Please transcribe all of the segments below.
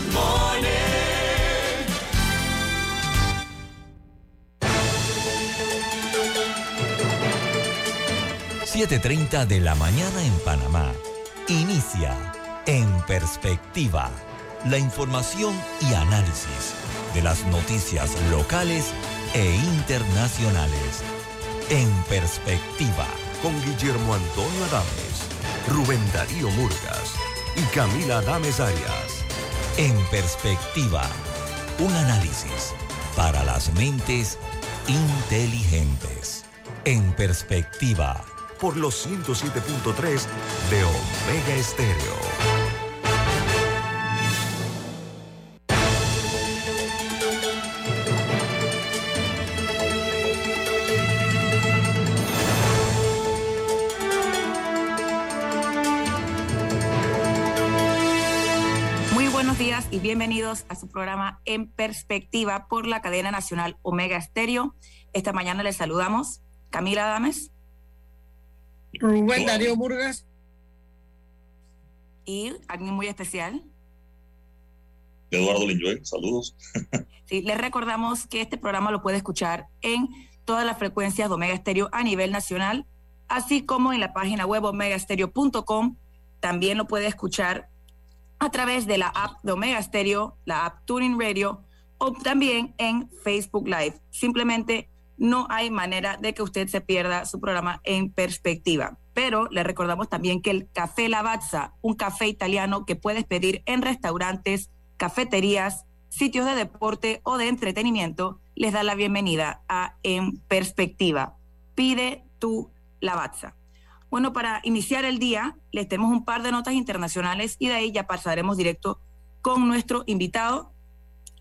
Good morning. 7.30 de la mañana en Panamá. Inicia En Perspectiva. La información y análisis de las noticias locales e internacionales. En Perspectiva. Con Guillermo Antonio Adames, Rubén Darío Murgas y Camila Adames Arias. En Perspectiva. Un análisis para las mentes inteligentes. En Perspectiva por los 107.3 de Omega Estéreo. Bienvenidos a su programa En Perspectiva por la cadena nacional Omega Estéreo. Esta mañana les saludamos Camila Adames. Rubén Darío Murgas. Y alguien muy especial. Eduardo Linjoy, saludos. Sí, les recordamos que este programa lo puede escuchar en todas las frecuencias de Omega Estéreo a nivel nacional, así como en la página web omegastereo.com. También lo puede escuchar a través de la app de Omega Stereo, la app Tuning Radio, o también en Facebook Live. Simplemente no hay manera de que usted se pierda su programa en perspectiva. Pero le recordamos también que el Café Lavazza, un café italiano que puedes pedir en restaurantes, cafeterías, sitios de deporte o de entretenimiento, les da la bienvenida a En Perspectiva. Pide tu Lavazza. Bueno, para iniciar el día, les tenemos un par de notas internacionales y de ahí ya pasaremos directo con nuestro invitado.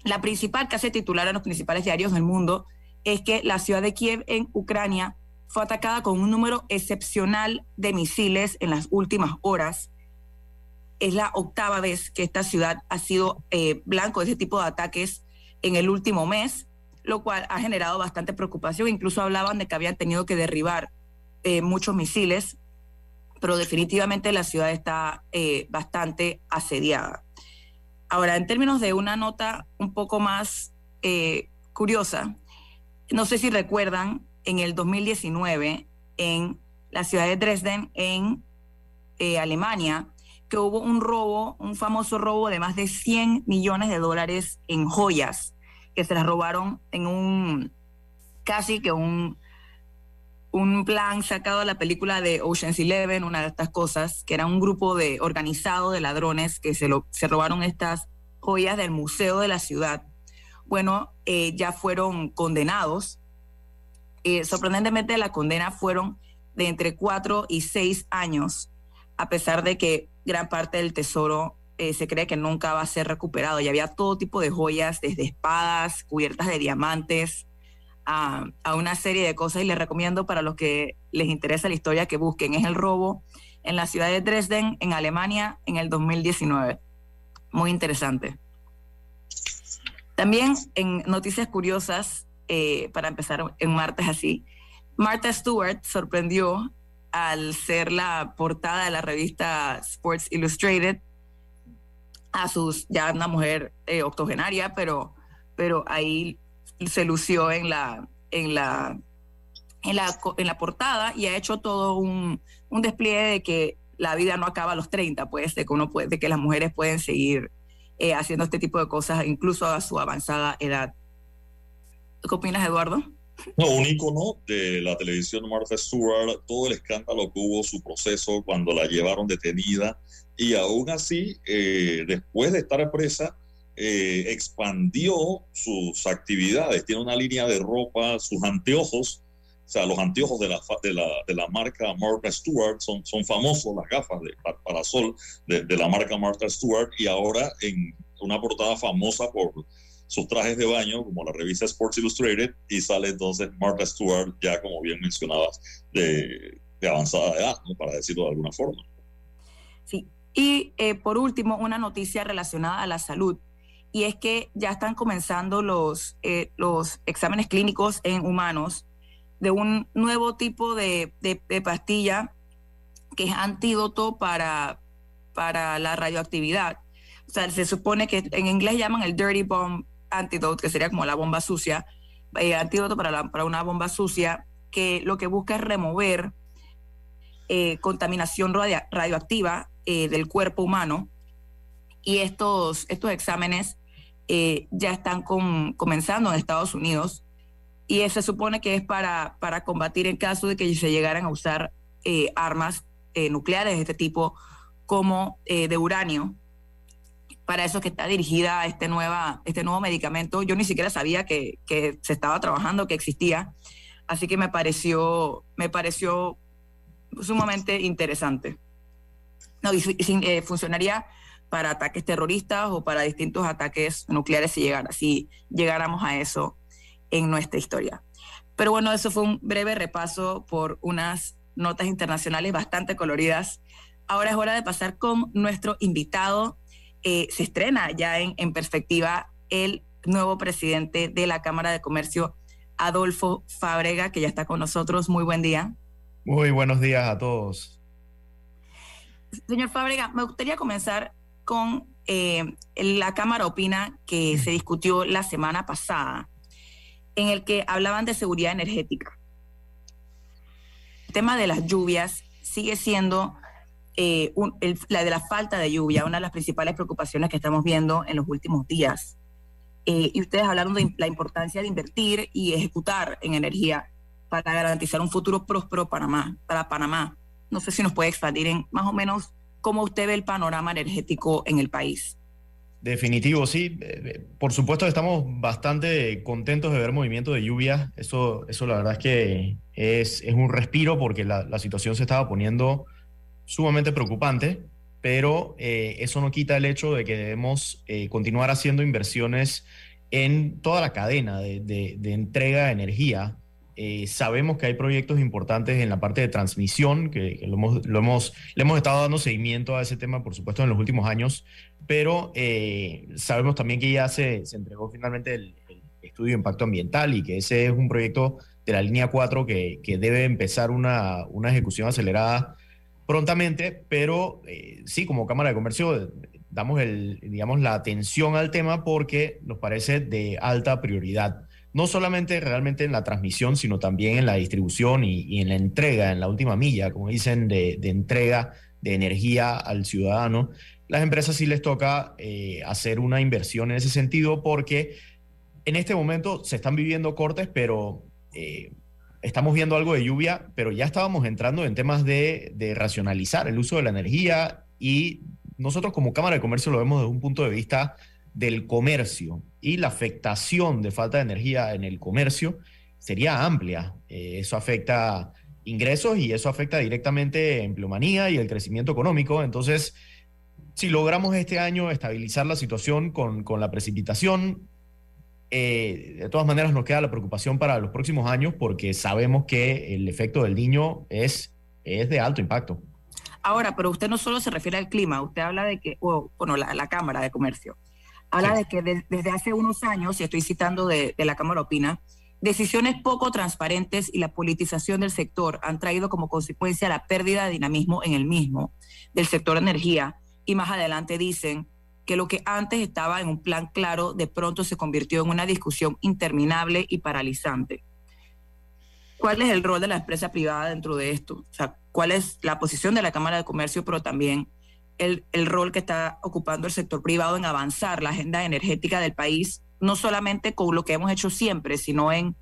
La principal que hace titular en los principales diarios del mundo es que la ciudad de Kiev en Ucrania fue atacada con un número excepcional de misiles en las últimas horas. Es la octava vez que esta ciudad ha sido eh, blanco de ese tipo de ataques en el último mes, lo cual ha generado bastante preocupación. Incluso hablaban de que habían tenido que derribar eh, muchos misiles, pero definitivamente la ciudad está eh, bastante asediada. Ahora, en términos de una nota un poco más curiosa, no sé si recuerdan, en el 2019, en la ciudad de Dresden, en eh, Alemania, que hubo un robo, un famoso robo de más de 100 millones de dólares en joyas, que se las robaron en un, casi que un, un plan sacado de la película de Ocean's Eleven, una de estas cosas, que era un grupo de organizado de ladrones que se, lo, se robaron estas joyas del museo de la ciudad bueno, eh, ya fueron condenados. Eh, sorprendentemente, la condena fueron de entre cuatro y seis años, a pesar de que gran parte del tesoro eh, se cree que nunca va a ser recuperado. Y había todo tipo de joyas, desde espadas, cubiertas de diamantes, a, una serie de cosas. Y les recomiendo para los que les interesa la historia que busquen. Es el robo en la ciudad de Dresden, en Alemania, en el 2019. Muy interesante. También en noticias curiosas, eh, para empezar en martes así, Martha Stewart sorprendió al ser la portada de la revista Sports Illustrated a sus, ya una mujer eh, octogenaria, pero, pero ahí se lució en la, en la, en la, en la portada y ha hecho todo un, un despliegue de que la vida no acaba a los 30, pues, de que, uno puede, de que las mujeres pueden seguir eh, haciendo este tipo de cosas, incluso a su avanzada edad. ¿Qué opinas, Eduardo? No, un icono de la televisión Martha Stewart, todo el escándalo que hubo, su proceso cuando la llevaron detenida, y aún así, eh, después de estar presa, eh, expandió sus actividades. Tiene una línea de ropa, sus anteojos, o sea, los anteojos de la, de la, de la marca Martha Stewart son, son famosos, las gafas de, para sol de, de, la marca Martha Stewart, y ahora en una portada famosa por sus trajes de baño, como la revista Sports Illustrated, y sale entonces Martha Stewart, ya como bien mencionabas, de, de avanzada edad, para decirlo de alguna forma. Sí, y eh, por último, una noticia relacionada a la salud y es que ya están comenzando los, eh, los exámenes clínicos en humanos de un nuevo tipo de, de, pastilla que es antídoto para, para la radioactividad. o sea, se supone que en inglés llaman el dirty bomb antidote, que sería como la bomba sucia, eh, antídoto para, para una bomba sucia, que lo que busca es remover eh, contaminación radioactiva eh, del cuerpo humano. Y estos, estos exámenes ya están comenzando en Estados Unidos. Y se supone que es para, para combatir en caso de que se llegaran a usar armas nucleares de este tipo como de uranio para eso que está dirigida este, nueva, este nuevo medicamento. Yo ni siquiera sabía que, se estaba trabajando, que existía, así que me pareció, me pareció sumamente interesante. No, y, eh, funcionaría para ataques terroristas o para distintos ataques nucleares si, llegara, si llegáramos a eso en nuestra historia. Pero bueno, eso fue un breve repaso por unas notas internacionales bastante coloridas. Ahora es hora de pasar con nuestro invitado eh, se estrena ya en, en perspectiva el nuevo presidente de la Cámara de Comercio, Adolfo Fábrega, que ya está con nosotros. Muy buen día. Muy buenos días a todos. Señor Fábrega, me gustaría comenzar con eh, la Cámara Opina que se discutió la semana pasada, en el que hablaban de seguridad energética. El tema de las lluvias sigue siendo eh, la de la falta de lluvia, una de las principales preocupaciones que estamos viendo en los últimos días. Eh, y ustedes hablaron de la importancia de invertir y ejecutar en energía para garantizar un futuro próspero Panamá, para Panamá. No sé si nos puede expandir en más o menos cómo usted ve el panorama energético en el país. Definitivo, sí. Por supuesto estamos bastante contentos de ver movimiento de lluvia. Eso, eso la verdad es que es, un respiro porque la, situación se estaba poniendo sumamente preocupante, pero eh, eso no quita el hecho de que debemos eh, continuar haciendo inversiones en toda la cadena de, entrega de energía. Eh, sabemos que hay proyectos importantes en la parte de transmisión, que, lo, hemos, lo, hemos, le hemos estado dando seguimiento a ese tema, por supuesto, en los últimos años, pero sabemos también que ya se, se entregó finalmente el, estudio de impacto ambiental y que ese es un proyecto de la línea 4 que, que debe empezar una, una ejecución acelerada prontamente, pero eh, sí, como Cámara de Comercio damos el, digamos, la atención al tema porque nos parece de alta prioridad. No solamente realmente en la transmisión, sino también en la distribución y, en la entrega, en la última milla, como dicen, de, entrega de energía al ciudadano. Las empresas sí les toca eh, hacer una inversión en ese sentido porque en este momento se están viviendo cortes, pero eh, estamos viendo algo de lluvia, pero ya estábamos entrando en temas de, racionalizar el uso de la energía y nosotros como Cámara de Comercio lo vemos desde un punto de vista del comercio y la afectación de falta de energía en el comercio sería amplia. Eh, eso afecta ingresos y eso afecta directamente empleomanía y el crecimiento económico. Entonces, si logramos este año estabilizar la situación con, la precipitación, eh, de todas maneras, nos queda la preocupación para los próximos años porque sabemos que el efecto del niño es, es de alto impacto. Ahora, pero usted no solo se refiere al clima, usted habla de que, bueno, la, Cámara de Comercio, habla de que desde hace unos años, y estoy citando de, de la Cámara Opina, decisiones poco transparentes y la politización del sector han traído como consecuencia la pérdida de dinamismo en el mismo, del sector energía. Y más adelante dicen que lo que antes estaba en un plan claro de pronto se convirtió en una discusión interminable y paralizante. ¿Cuál es el rol de la empresa privada dentro de esto? O sea, ¿cuál es la posición de la Cámara de Comercio, pero también el, el rol que está ocupando el sector privado en avanzar la agenda energética del país, no solamente con lo que hemos hecho siempre, sino en,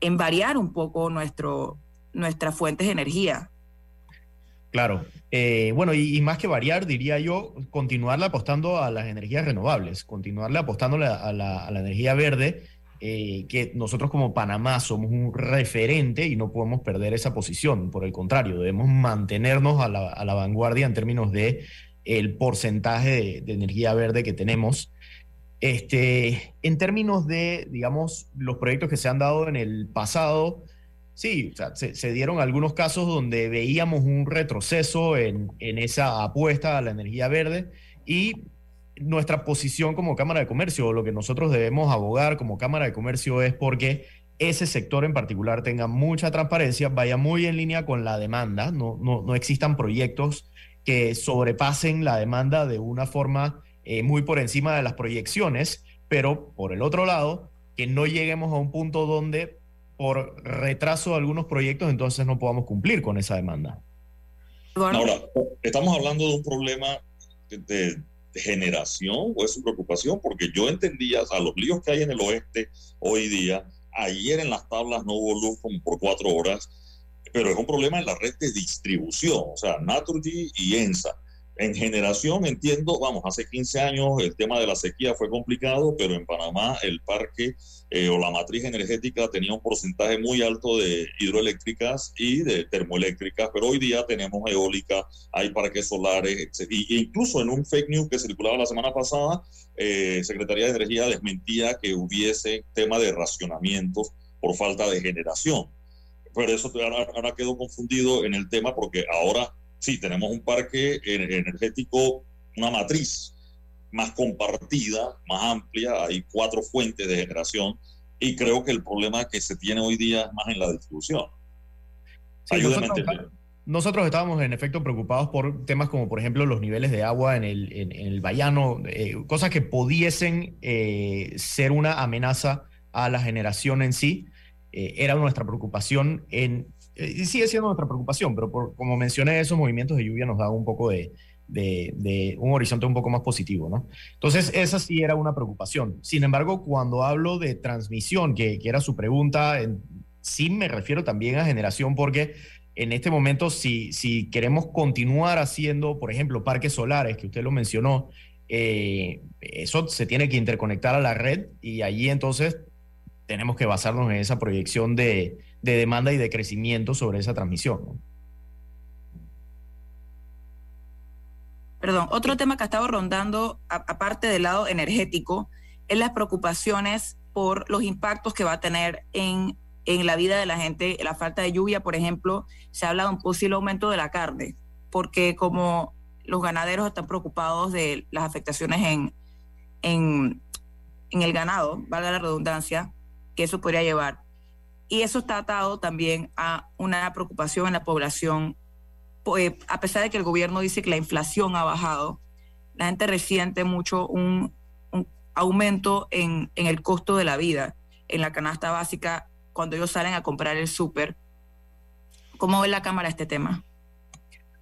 en variar un poco nuestro, nuestras fuentes de energía? Claro. Eh, bueno, y, más que variar, diría yo, continuarle apostando a las energías renovables, continuarle apostando a la, energía verde, eh, que nosotros como Panamá somos un referente y no podemos perder esa posición. Por el contrario, debemos mantenernos a la, vanguardia en términos de el porcentaje de, energía verde que tenemos. Este, en términos de, digamos, los proyectos que se han dado en el pasado, Sí, se, dieron algunos casos donde veíamos un retroceso en, esa apuesta a la energía verde y nuestra posición como Cámara de Comercio, lo que nosotros debemos abogar como Cámara de Comercio es porque ese sector en particular tenga mucha transparencia, vaya muy en línea con la demanda, no, no, no existan proyectos que sobrepasen la demanda de una forma eh, muy por encima de las proyecciones, pero por el otro lado, que no lleguemos a un punto donde por retraso de algunos proyectos entonces no podamos cumplir con esa demanda. Ahora, estamos hablando de un problema de, generación o es su preocupación, porque yo entendía, a los líos que hay en el oeste hoy día, ayer en las tablas no hubo luz como por cuatro horas, pero es un problema en la red de distribución, o sea, Naturgy y ENSA. En generación, entiendo, vamos, hace 15 años el tema de la sequía fue complicado, pero en Panamá el parque eh, o la matriz energética tenía un porcentaje muy alto de hidroeléctricas y de termoeléctricas, pero hoy día tenemos eólica, hay parques solares. Y, incluso en un fake news que circulaba la semana pasada, eh, Secretaría de Energía desmentía que hubiese tema de racionamientos por falta de generación. Pero eso ahora, ahora quedó confundido en el tema porque ahora sí, tenemos un parque energético, una matriz más compartida, más amplia, hay cuatro fuentes de generación y creo que el problema que se tiene hoy día es más en la distribución. nosotros, estábamos en efecto preocupados por temas como por ejemplo los niveles de agua en el, en, el Bayano, eh, cosas que pudiesen eh, ser una amenaza a la generación en sí. Eh, era nuestra preocupación en eh, sigue siendo nuestra preocupación, pero como mencioné, esos movimientos de lluvia nos dan un poco de, de, un horizonte un poco más positivo, ¿no? Entonces, esa sí era una preocupación. Sin embargo, cuando hablo de transmisión, que, que era su pregunta, en, sí me refiero también a generación, porque en este momento, si, si queremos continuar haciendo, por ejemplo, parques solares, que usted lo mencionó, eh, eso se tiene que interconectar a la red y allí entonces tenemos que basarnos en esa proyección de, de demanda y de crecimiento sobre esa transmisión. Perdón, otro tema que ha estado rondando, aparte del lado energético, es las preocupaciones por los impactos que va a tener en, en la vida de la gente. La falta de lluvia, por ejemplo, se habla de un posible aumento de la carne, porque como los ganaderos están preocupados de las afectaciones en, en, en el ganado, valga la redundancia, que eso podría llevar. Y eso está atado también a una preocupación en la población. Pues, a pesar de que el gobierno dice que la inflación ha bajado, la gente resiente mucho un, aumento en, el costo de la vida, en la canasta básica, cuando ellos salen a comprar el súper. ¿Cómo ve la Cámara este tema?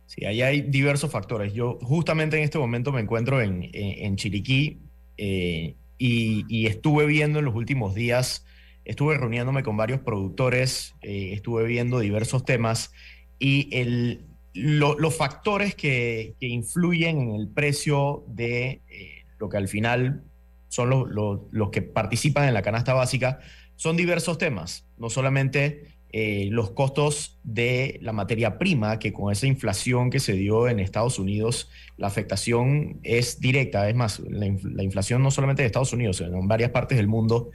Sí, ahí hay diversos factores. Yo justamente en este momento me encuentro en, en, Chiriquí eh, y, y, estuve viendo en los últimos días estuve reuniéndome con varios productores, eh, estuve viendo diversos temas y el, los factores que, influyen en el precio de eh, lo que al final son los, que participan en la canasta básica son diversos temas, no solamente eh, los costos de la materia prima, que con esa inflación que se dio en Estados Unidos, la afectación es directa. Es más, la, la inflación no solamente de Estados Unidos, sino en varias partes del mundo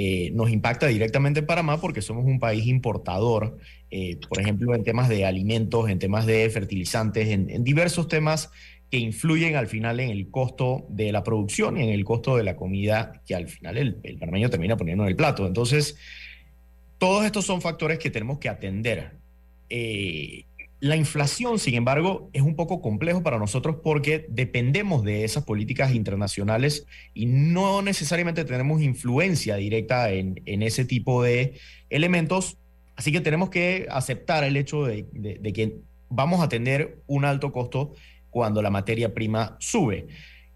eh, nos impacta directamente en Panamá porque somos un país importador, eh, por ejemplo, en temas de alimentos, en temas de fertilizantes, en, diversos temas que influyen al final en el costo de la producción y en el costo de la comida que al final el, el termina poniendo en el plato. Entonces, todos estos son factores que tenemos que atender. Eh, la inflación, sin embargo, es un poco complejo para nosotros porque dependemos de esas políticas internacionales y no necesariamente tenemos influencia directa en, ese tipo de elementos. Así que tenemos que aceptar el hecho de, de que vamos a tener un alto costo cuando la materia prima sube.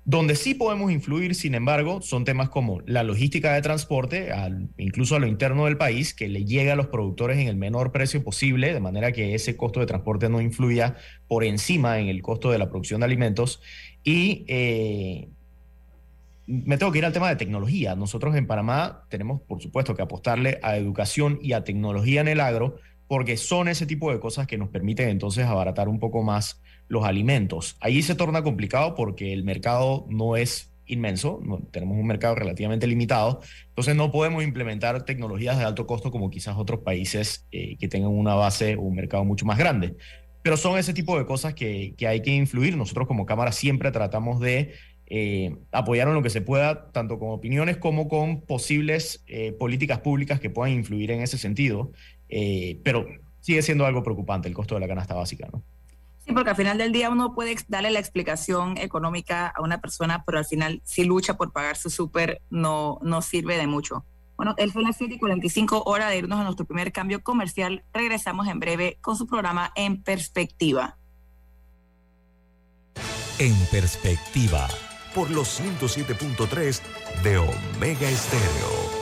Donde sí podemos influir, sin embargo, son temas como la logística de transporte, incluso a lo interno del país, que le llegue a los productores en el menor precio posible, de manera que ese costo de transporte no influya por encima en el costo de la producción de alimentos. Y eh, me tengo que ir al tema de tecnología. Nosotros en Panamá tenemos, por supuesto, que apostarle a educación y a tecnología en el agro, porque son ese tipo de cosas que nos permiten entonces abaratar un poco más los alimentos. Ahí se torna complicado porque el mercado no es inmenso, tenemos un mercado relativamente limitado, entonces no podemos implementar tecnologías de alto costo como quizás otros países eh, que tengan una base o un mercado mucho más grande. Pero son ese tipo de cosas que, hay que influir. Nosotros como Cámara siempre tratamos de eh, apoyar en lo que se pueda, tanto con opiniones como con posibles eh, políticas públicas que puedan influir en ese sentido. Pero sigue siendo algo preocupante el costo de la canasta básica, ¿no? porque al final del día uno puede darle la explicación económica a una persona, pero al final si lucha por pagar su súper no, no sirve de mucho. Bueno, él fue las 7 y 45 horas de irnos a nuestro primer cambio comercial. Regresamos en breve con su programa En Perspectiva. En Perspectiva. Por los 107.3 de Omega Estéreo.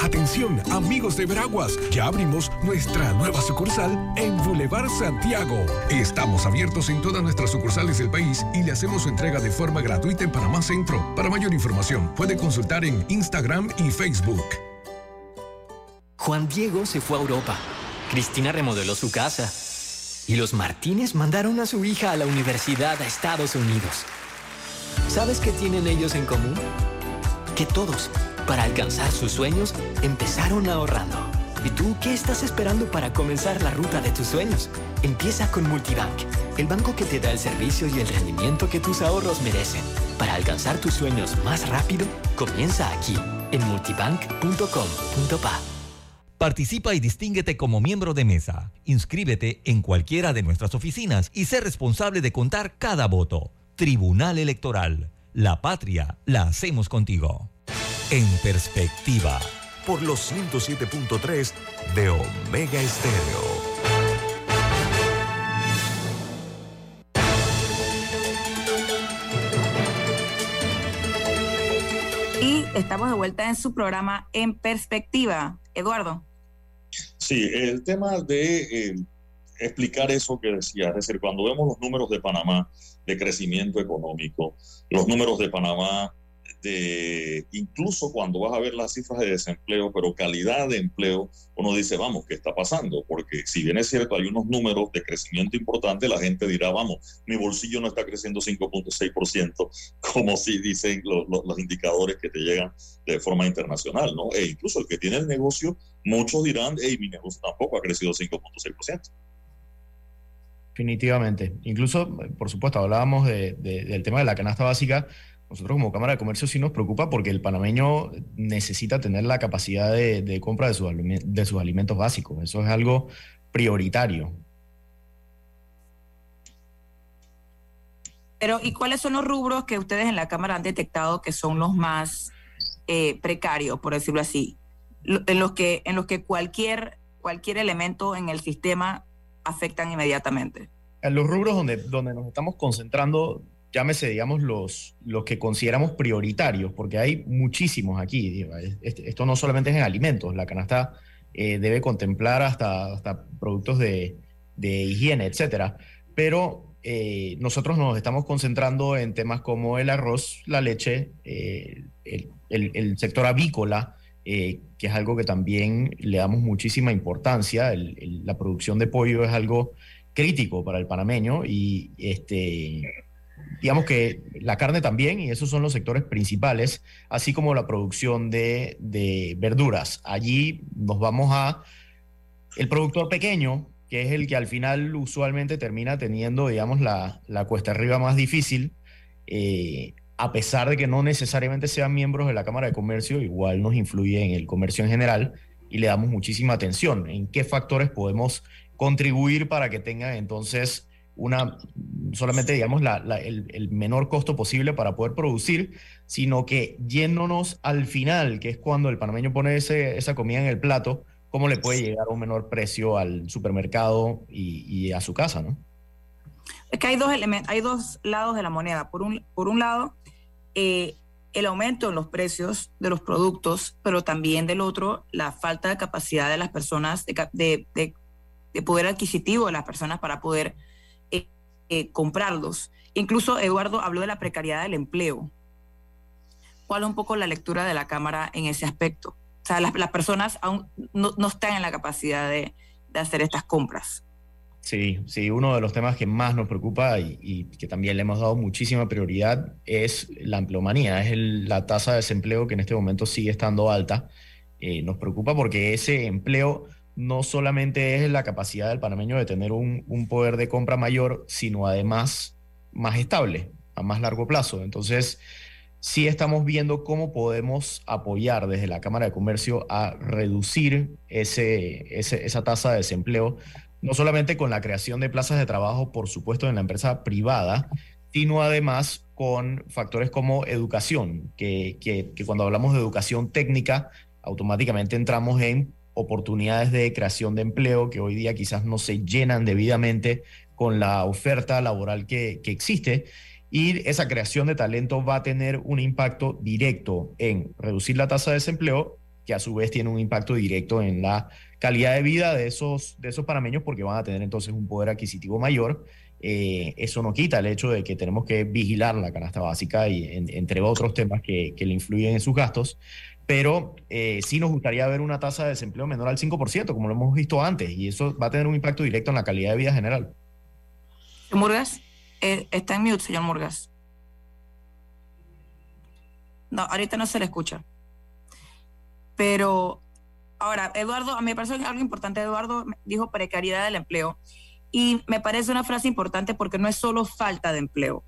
Atención, amigos de Veraguas, ya abrimos nuestra nueva sucursal en Boulevard Santiago. Estamos abiertos en todas nuestras sucursales del país y le hacemos su entrega de forma gratuita en Panamá Centro. Para mayor información, puede consultar en Instagram y Facebook. Juan Diego se fue a Europa. Cristina remodeló su casa. Y los Martínez mandaron a su hija a la universidad a Estados Unidos. ¿Sabes qué tienen ellos en común? Que todos para alcanzar sus sueños, empezaron ahorrando. ¿Y tú qué estás esperando para comenzar la ruta de tus sueños? Empieza con Multibank, el banco que te da el servicio y el rendimiento que tus ahorros merecen. Para alcanzar tus sueños más rápido, comienza aquí, en multibank.com.pa. Participa y distínguete como miembro de mesa. Inscríbete en cualquiera de nuestras oficinas y sé responsable de contar cada voto. Tribunal Electoral. La patria la hacemos contigo. En perspectiva. Por los 107.3 de Omega Estéreo. Y estamos de vuelta en su programa En Perspectiva. Eduardo. Sí, el tema de eh, explicar eso que decía, es decir, cuando vemos los números de Panamá de crecimiento económico, los números de Panamá de, incluso cuando vas a ver las cifras de desempleo, pero calidad de empleo, uno dice, vamos, ¿qué está pasando? Porque si bien es cierto, hay unos números de crecimiento importantes, la gente dirá, vamos, mi bolsillo no está creciendo 5.6%, como si dicen los indicadores que te llegan de forma internacional, ¿no? E incluso el que tiene el negocio, muchos dirán, hey, mi negocio tampoco ha crecido 5.6%. Definitivamente. Incluso, por supuesto, hablábamos del tema de la canasta básica nosotros como Cámara de Comercio sí nos preocupa porque el panameño necesita tener la capacidad de, compra de sus, de sus alimentos básicos. Eso es algo prioritario. Pero, ¿y cuáles son los rubros que ustedes en la Cámara han detectado que son los más eh, precarios, por decirlo así? En los que, en los que cualquier, cualquier elemento en el sistema afectan inmediatamente. En los rubros donde, donde nos estamos concentrando llámese, digamos, los, los que consideramos prioritarios, porque hay muchísimos aquí. Esto no solamente es en alimentos, la canasta eh, debe contemplar hasta, hasta productos de, higiene, etcétera. Pero eh, nosotros nos estamos concentrando en temas como el arroz, la leche, eh, el, sector avícola, que es algo que también le damos muchísima importancia. la producción de pollo es algo crítico para el panameño y este digamos que la carne también, y esos son los sectores principales, así como la producción de, verduras. Allí nos vamos a el productor pequeño, que es el que al final usualmente termina teniendo, digamos, la, cuesta arriba más difícil, eh, a pesar de que no necesariamente sean miembros de la Cámara de Comercio, igual nos influye en el comercio en general y le damos muchísima atención en qué factores podemos contribuir para que tengan entonces una, solamente digamos el, menor costo posible para poder producir, sino que yéndonos al final, que es cuando el panameño pone esa comida en el plato, cómo le puede llegar a un menor precio al supermercado y, a su casa, ¿no? Es que hay dos elementos, hay dos lados de la moneda. Por un, por un lado, eh, el aumento en los precios de los productos, pero también del otro, la falta de capacidad de las personas, de, de poder adquisitivo de las personas para poder eh, comprarlos. Incluso Eduardo habló de la precariedad del empleo. ¿Cuál es un poco la lectura de la Cámara en ese aspecto? O sea, las, personas aún no, están en la capacidad de, hacer estas compras. Sí, sí, uno de los temas que más nos preocupa y, que también le hemos dado muchísima prioridad es la empleomanía, es la tasa de desempleo que en este momento sigue estando alta. Eh, nos preocupa porque ese empleo no solamente es la capacidad del panameño de tener un, un, poder de compra mayor, sino además más estable, a más largo plazo. Entonces, sí estamos viendo cómo podemos apoyar desde la Cámara de Comercio a reducir ese, esa tasa de desempleo, no solamente con la creación de plazas de trabajo, por supuesto, en la empresa privada, sino además con factores como educación, que, que, que cuando hablamos de educación técnica, automáticamente entramos en oportunidades de creación de empleo que hoy día quizás no se llenan debidamente con la oferta laboral que, que existe y esa creación de talento va a tener un impacto directo en reducir la tasa de desempleo, que a su vez tiene un impacto directo en la calidad de vida de esos, de esos panameños porque van a tener entonces un poder adquisitivo mayor. Eh, eso no quita el hecho de que tenemos que vigilar la canasta básica y entre otros temas que, que, le influyen en sus gastos, pero eh, sí nos gustaría ver una tasa de desempleo menor al 5%, como lo hemos visto antes, y eso va a tener un impacto directo en la calidad de vida general. Murgas. Eh, está en mute, señor Murgas. No, ahorita no se le escucha. Pero ahora, Eduardo, a mí me parece algo importante. Eduardo dijo precariedad del empleo. Y me parece una frase importante porque no es solo falta de empleo.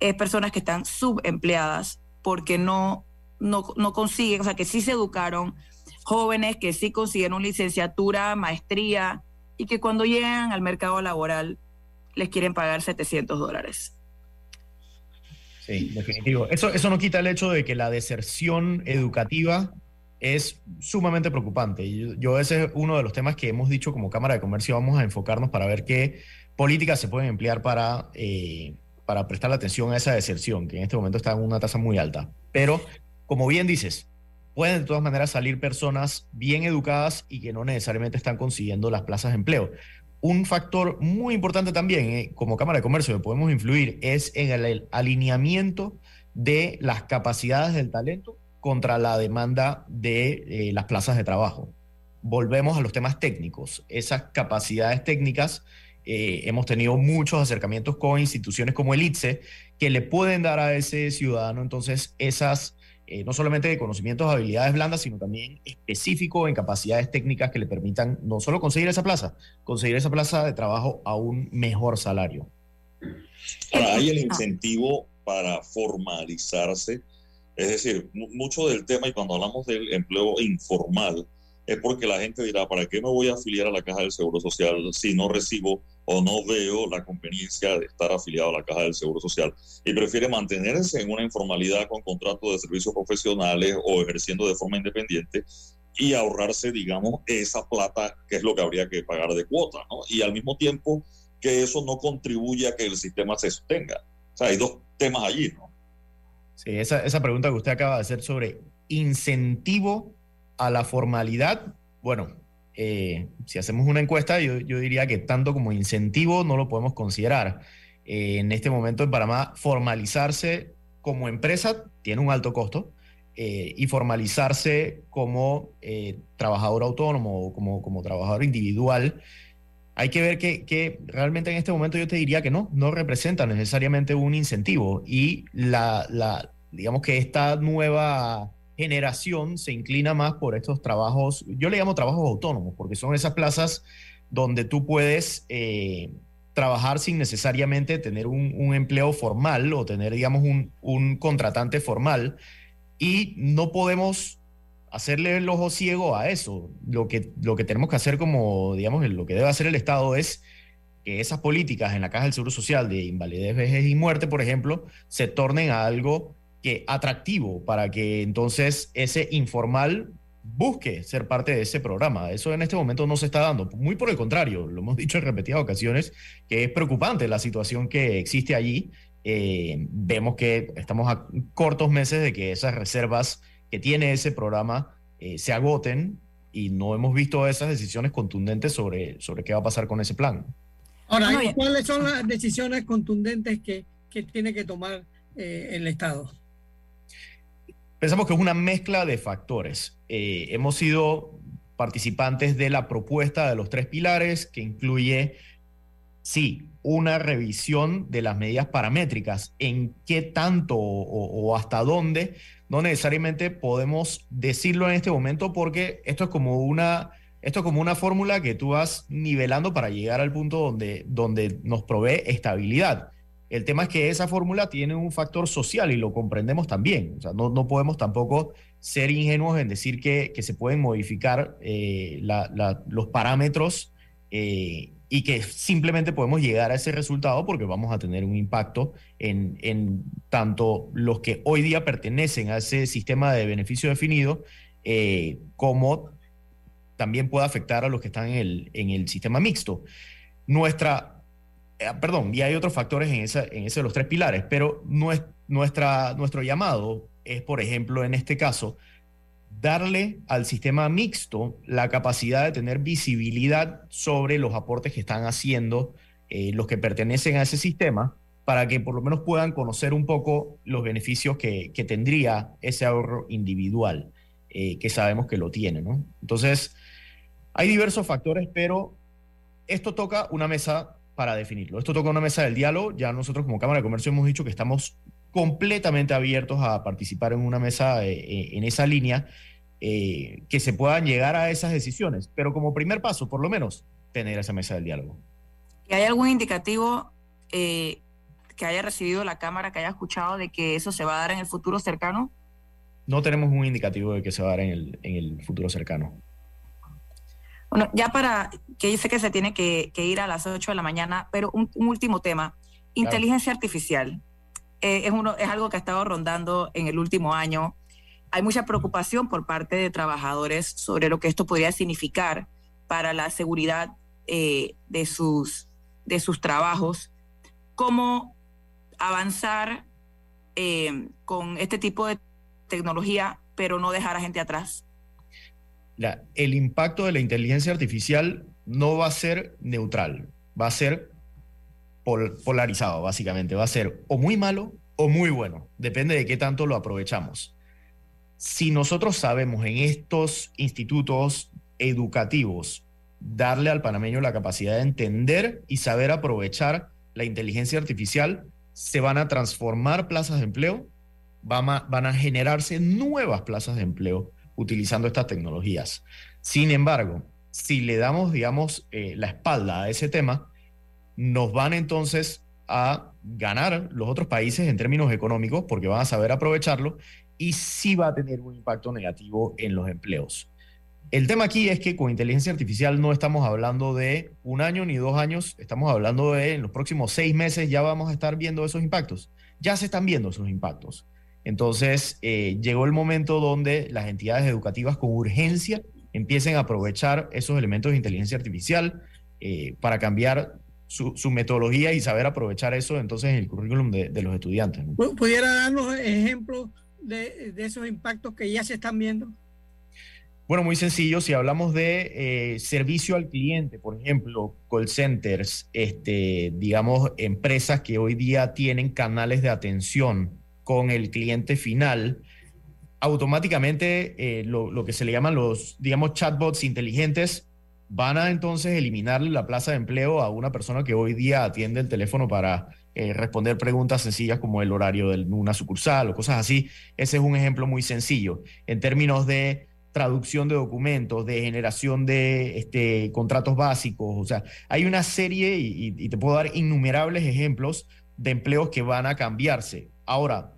Es personas que están subempleadas porque no, no, no consiguen, o sea, que sí se educaron, jóvenes que sí consiguieron licenciatura, maestría, y que cuando llegan al mercado laboral les quieren pagar 700 dólares. Sí, definitivo. Eso, eso no quita el hecho de que la deserción educativa es sumamente preocupante. Yo, yo, ese es uno de los temas que hemos dicho como Cámara de Comercio, vamos a enfocarnos para ver qué políticas se pueden emplear para, eh, para prestar atención a esa deserción, que en este momento está en una tasa muy alta. Pero, como bien dices, pueden de todas maneras salir personas bien educadas y que no necesariamente están consiguiendo las plazas de empleo un factor muy importante también, eh, como Cámara de Comercio, que podemos influir, es en el alineamiento de las capacidades del talento contra la demanda de eh, las plazas de trabajo. Volvemos a los temas técnicos. Esas capacidades técnicas, eh, hemos tenido muchos acercamientos con instituciones como el ITSE, que le pueden dar a ese ciudadano entonces esas eh, no solamente de conocimientos, habilidades blandas, sino también específico en capacidades técnicas que le permitan no solo conseguir esa plaza, conseguir esa plaza de trabajo a un mejor salario. Ahora, hay el incentivo para formalizarse, es decir, mucho del tema, y cuando hablamos del empleo informal, es porque la gente dirá, ¿para qué me voy a afiliar a la Caja del Seguro Social si no recibo o no veo la conveniencia de estar afiliado a la Caja del Seguro Social? Y prefiere mantenerse en una informalidad con contratos de servicios profesionales o ejerciendo de forma independiente y ahorrarse, digamos, esa plata que es lo que habría que pagar de cuota, ¿no? Y al mismo tiempo que eso no contribuye a que el sistema se sostenga. O sea, hay dos temas allí, ¿no? Sí, esa, esa pregunta que usted acaba de hacer sobre incentivo a la formalidad, bueno, eh, si hacemos una encuesta, yo, diría que tanto como incentivo no lo podemos considerar. Eh, en este momento en Panamá, formalizarse como empresa tiene un alto costo eh, y formalizarse como trabajador autónomo o como, como trabajador individual, hay que ver que, que, realmente en este momento yo te diría que no, no representa necesariamente un incentivo y la, la digamos que esta nueva generación se inclina más por estos trabajos, yo le llamo trabajos autónomos, porque son esas plazas donde tú puedes eh, trabajar sin necesariamente tener un, empleo formal o tener, digamos, un, contratante formal. Y no podemos hacerle el ojo ciego a eso. Lo que, lo que tenemos que hacer como, digamos, lo que debe hacer el Estado es que esas políticas en la Caja del Seguro Social de invalidez, vejez y muerte, por ejemplo, se tornen a algo que atractivo para que entonces ese informal busque ser parte de ese programa. Eso en este momento no se está dando. Muy por el contrario, lo hemos dicho en repetidas ocasiones, que es preocupante la situación que existe allí. Eh, vemos que estamos a cortos meses de que esas reservas que tiene ese programa eh, se agoten y no hemos visto esas decisiones contundentes sobre, sobre qué va a pasar con ese plan. Ahora, ¿cuáles son las decisiones contundentes que, que tiene que tomar eh, el Estado? Pensamos que es una mezcla de factores. Eh, hemos sido participantes de la propuesta de los tres pilares, que incluye sí, una revisión de las medidas paramétricas, en qué tanto o, hasta dónde, no necesariamente podemos decirlo en este momento porque esto es como una, esto es como una fórmula que tú vas nivelando para llegar al punto donde, donde nos provee estabilidad. El tema es que esa fórmula tiene un factor social y lo comprendemos también. O sea, no, no podemos tampoco ser ingenuos en decir que, que se pueden modificar eh, los parámetros eh, y que simplemente podemos llegar a ese resultado porque vamos a tener un impacto en, en tanto los que hoy día pertenecen a ese sistema de beneficio definido eh, como también puede afectar a los que están en el, en el sistema mixto. Nuestra, eh, perdón, y hay otros factores en, en ese de los tres pilares, pero nuestra, nuestro llamado es, por ejemplo, en este caso, darle al sistema mixto la capacidad de tener visibilidad sobre los aportes que están haciendo eh, los que pertenecen a ese sistema para que por lo menos puedan conocer un poco los beneficios que, tendría ese ahorro individual, eh, que sabemos que lo tiene. ¿no? Entonces, hay diversos factores, pero esto toca una mesa para definirlo. Esto toca una mesa del diálogo. Ya nosotros como Cámara de Comercio hemos dicho que estamos completamente abiertos a participar en una mesa en esa línea eh, que se puedan llegar a esas decisiones. Pero como primer paso, por lo menos, tener esa mesa del diálogo. ¿Hay algún indicativo eh, que haya recibido la Cámara, que haya escuchado de que eso se va a dar en el futuro cercano? No tenemos un indicativo de que se va a dar en el, en el futuro cercano. Bueno, ya para, que yo sé que se tiene que, ir a las 8 de la mañana, pero un, último tema, inteligencia artificial. Eh, es, uno, es algo que ha estado rondando en el último año hay mucha preocupación por parte de trabajadores sobre lo que esto podría significar para la seguridad eh, de, sus, de sus trabajos. ¿Cómo avanzar eh, con este tipo de tecnología, pero no dejar a gente atrás? El impacto de la inteligencia artificial no va a ser neutral, va a ser polarizado, básicamente. Va a ser o muy malo o muy bueno, depende de qué tanto lo aprovechamos si nosotros sabemos en estos institutos educativos darle al panameño la capacidad de entender y saber aprovechar la inteligencia artificial, se van a transformar plazas de empleo, van a, generarse nuevas plazas de empleo utilizando estas tecnologías. Sin embargo, si le damos, digamos, eh, la espalda a ese tema, nos van entonces a ganar los otros países en términos económicos porque van a saber aprovecharlo y sí va a tener un impacto negativo en los empleos. El tema aquí es que con inteligencia artificial no estamos hablando de un año ni dos años, estamos hablando de en los próximos seis meses ya vamos a estar viendo esos impactos. Ya se están viendo esos impactos. Entonces, eh, llegó el momento donde las entidades educativas con urgencia empiecen a aprovechar esos elementos de inteligencia artificial eh, para cambiar su, metodología y saber aprovechar eso entonces en el currículum de, los estudiantes. ¿Pudiera darnos ejemplos de, esos impactos que ya se están viendo? Bueno, muy sencillo. Si hablamos de eh, servicio al cliente, por ejemplo, call centers, este, digamos, empresas que hoy día tienen canales de atención con el cliente final, automáticamente eh, lo, que se le llaman los, digamos, chatbots inteligentes van a entonces eliminar la plaza de empleo a una persona que hoy día atiende el teléfono para eh, responder preguntas sencillas como el horario de una sucursal o cosas así. Ese es un ejemplo muy sencillo. En términos de traducción de documentos, de generación de este, contratos básicos, o sea, hay una serie y, y te puedo dar innumerables ejemplos de empleos que van a cambiarse. Ahora,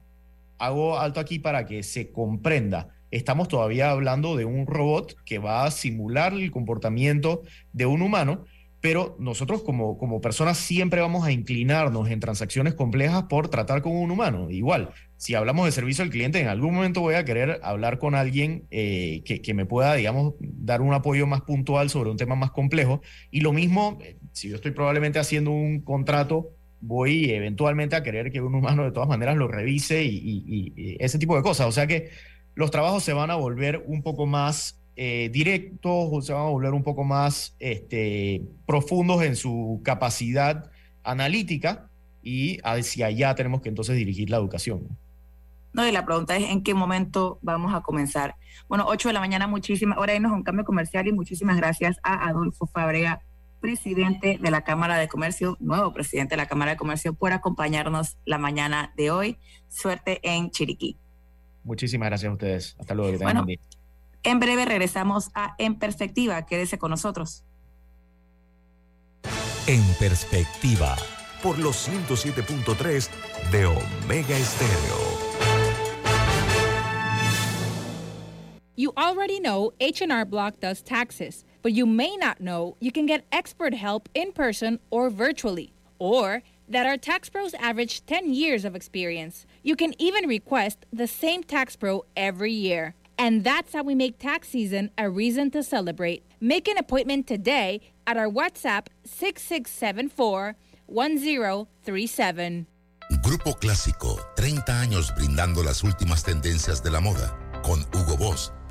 hago alto aquí para que se comprenda. Estamos todavía hablando de un robot que va a simular el comportamiento de un humano, pero nosotros como, como personas siempre vamos a inclinarnos en transacciones complejas por tratar con un humano. Igual, si hablamos de servicio al cliente, en algún momento voy a querer hablar con alguien eh, que, me pueda, digamos, dar un apoyo más puntual sobre un tema más complejo. Y lo mismo, eh, si yo estoy probablemente haciendo un contrato, voy eventualmente a querer que un humano de todas maneras lo revise y ese tipo de cosas. O sea que los trabajos se van a volver un poco más eh, directos o se van a volver un poco más este, profundos en su capacidad analítica y hacia allá tenemos que entonces dirigir la educación. No, y la pregunta es en qué momento vamos a comenzar. Bueno, 8 de la mañana, muchísimas, ahora irnos un cambio comercial y muchísimas gracias a Adolfo Fábrega presidente de la Cámara de Comercio, nuevo presidente de la Cámara de Comercio, por acompañarnos la mañana de hoy. Suerte en Chiriquí. Muchísimas gracias a ustedes. Hasta luego. bueno, en breve regresamos a En Perspectiva. Quédese con nosotros. En Perspectiva, por los 107.3 de Omega Estéreo. You already know H&R Block does taxes, but you may not know you can get expert help in person or virtually, or that our tax pros average 10 years of experience. You can even request the same tax pro every year. And that's how we make tax season a reason to celebrate. Make an appointment today at our WhatsApp 6674 1037. Grupo Clásico, 30 años brindando las últimas tendencias de la moda. Con Hugo Boss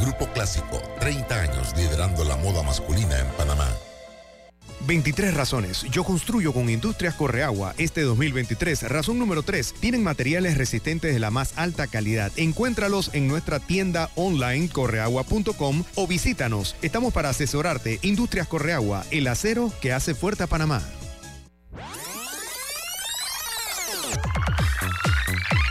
Grupo Clásico, 30 años liderando la moda masculina en Panamá. 23 razones. Yo construyo con Industrias Correagua este 2023. Razón número 3. Tienen materiales resistentes de la más alta calidad. Encuéntralos en nuestra tienda online correagua.com o visítanos. Estamos para asesorarte. Industrias Correagua, el acero que hace fuerte a Panamá.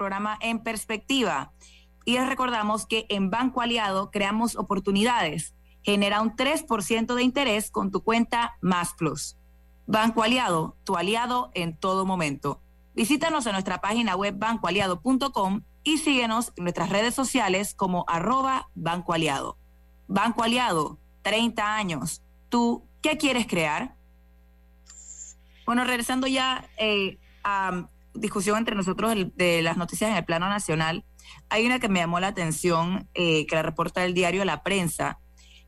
Programa En Perspectiva. Y les recordamos que en Banco Aliado creamos oportunidades. Genera un 3% de interés con tu cuenta Más Plus. Banco Aliado, tu aliado en todo momento. Visítanos en nuestra página web bancoaliado.com y síguenos en nuestras redes sociales como arroba Banco Aliado. Banco Aliado, 30 años. ¿Tú qué quieres crear? Bueno, regresando ya eh, a discusión entre nosotros de las noticias en el plano nacional, hay una que me llamó la atención, eh, que la reporta el diario La Prensa,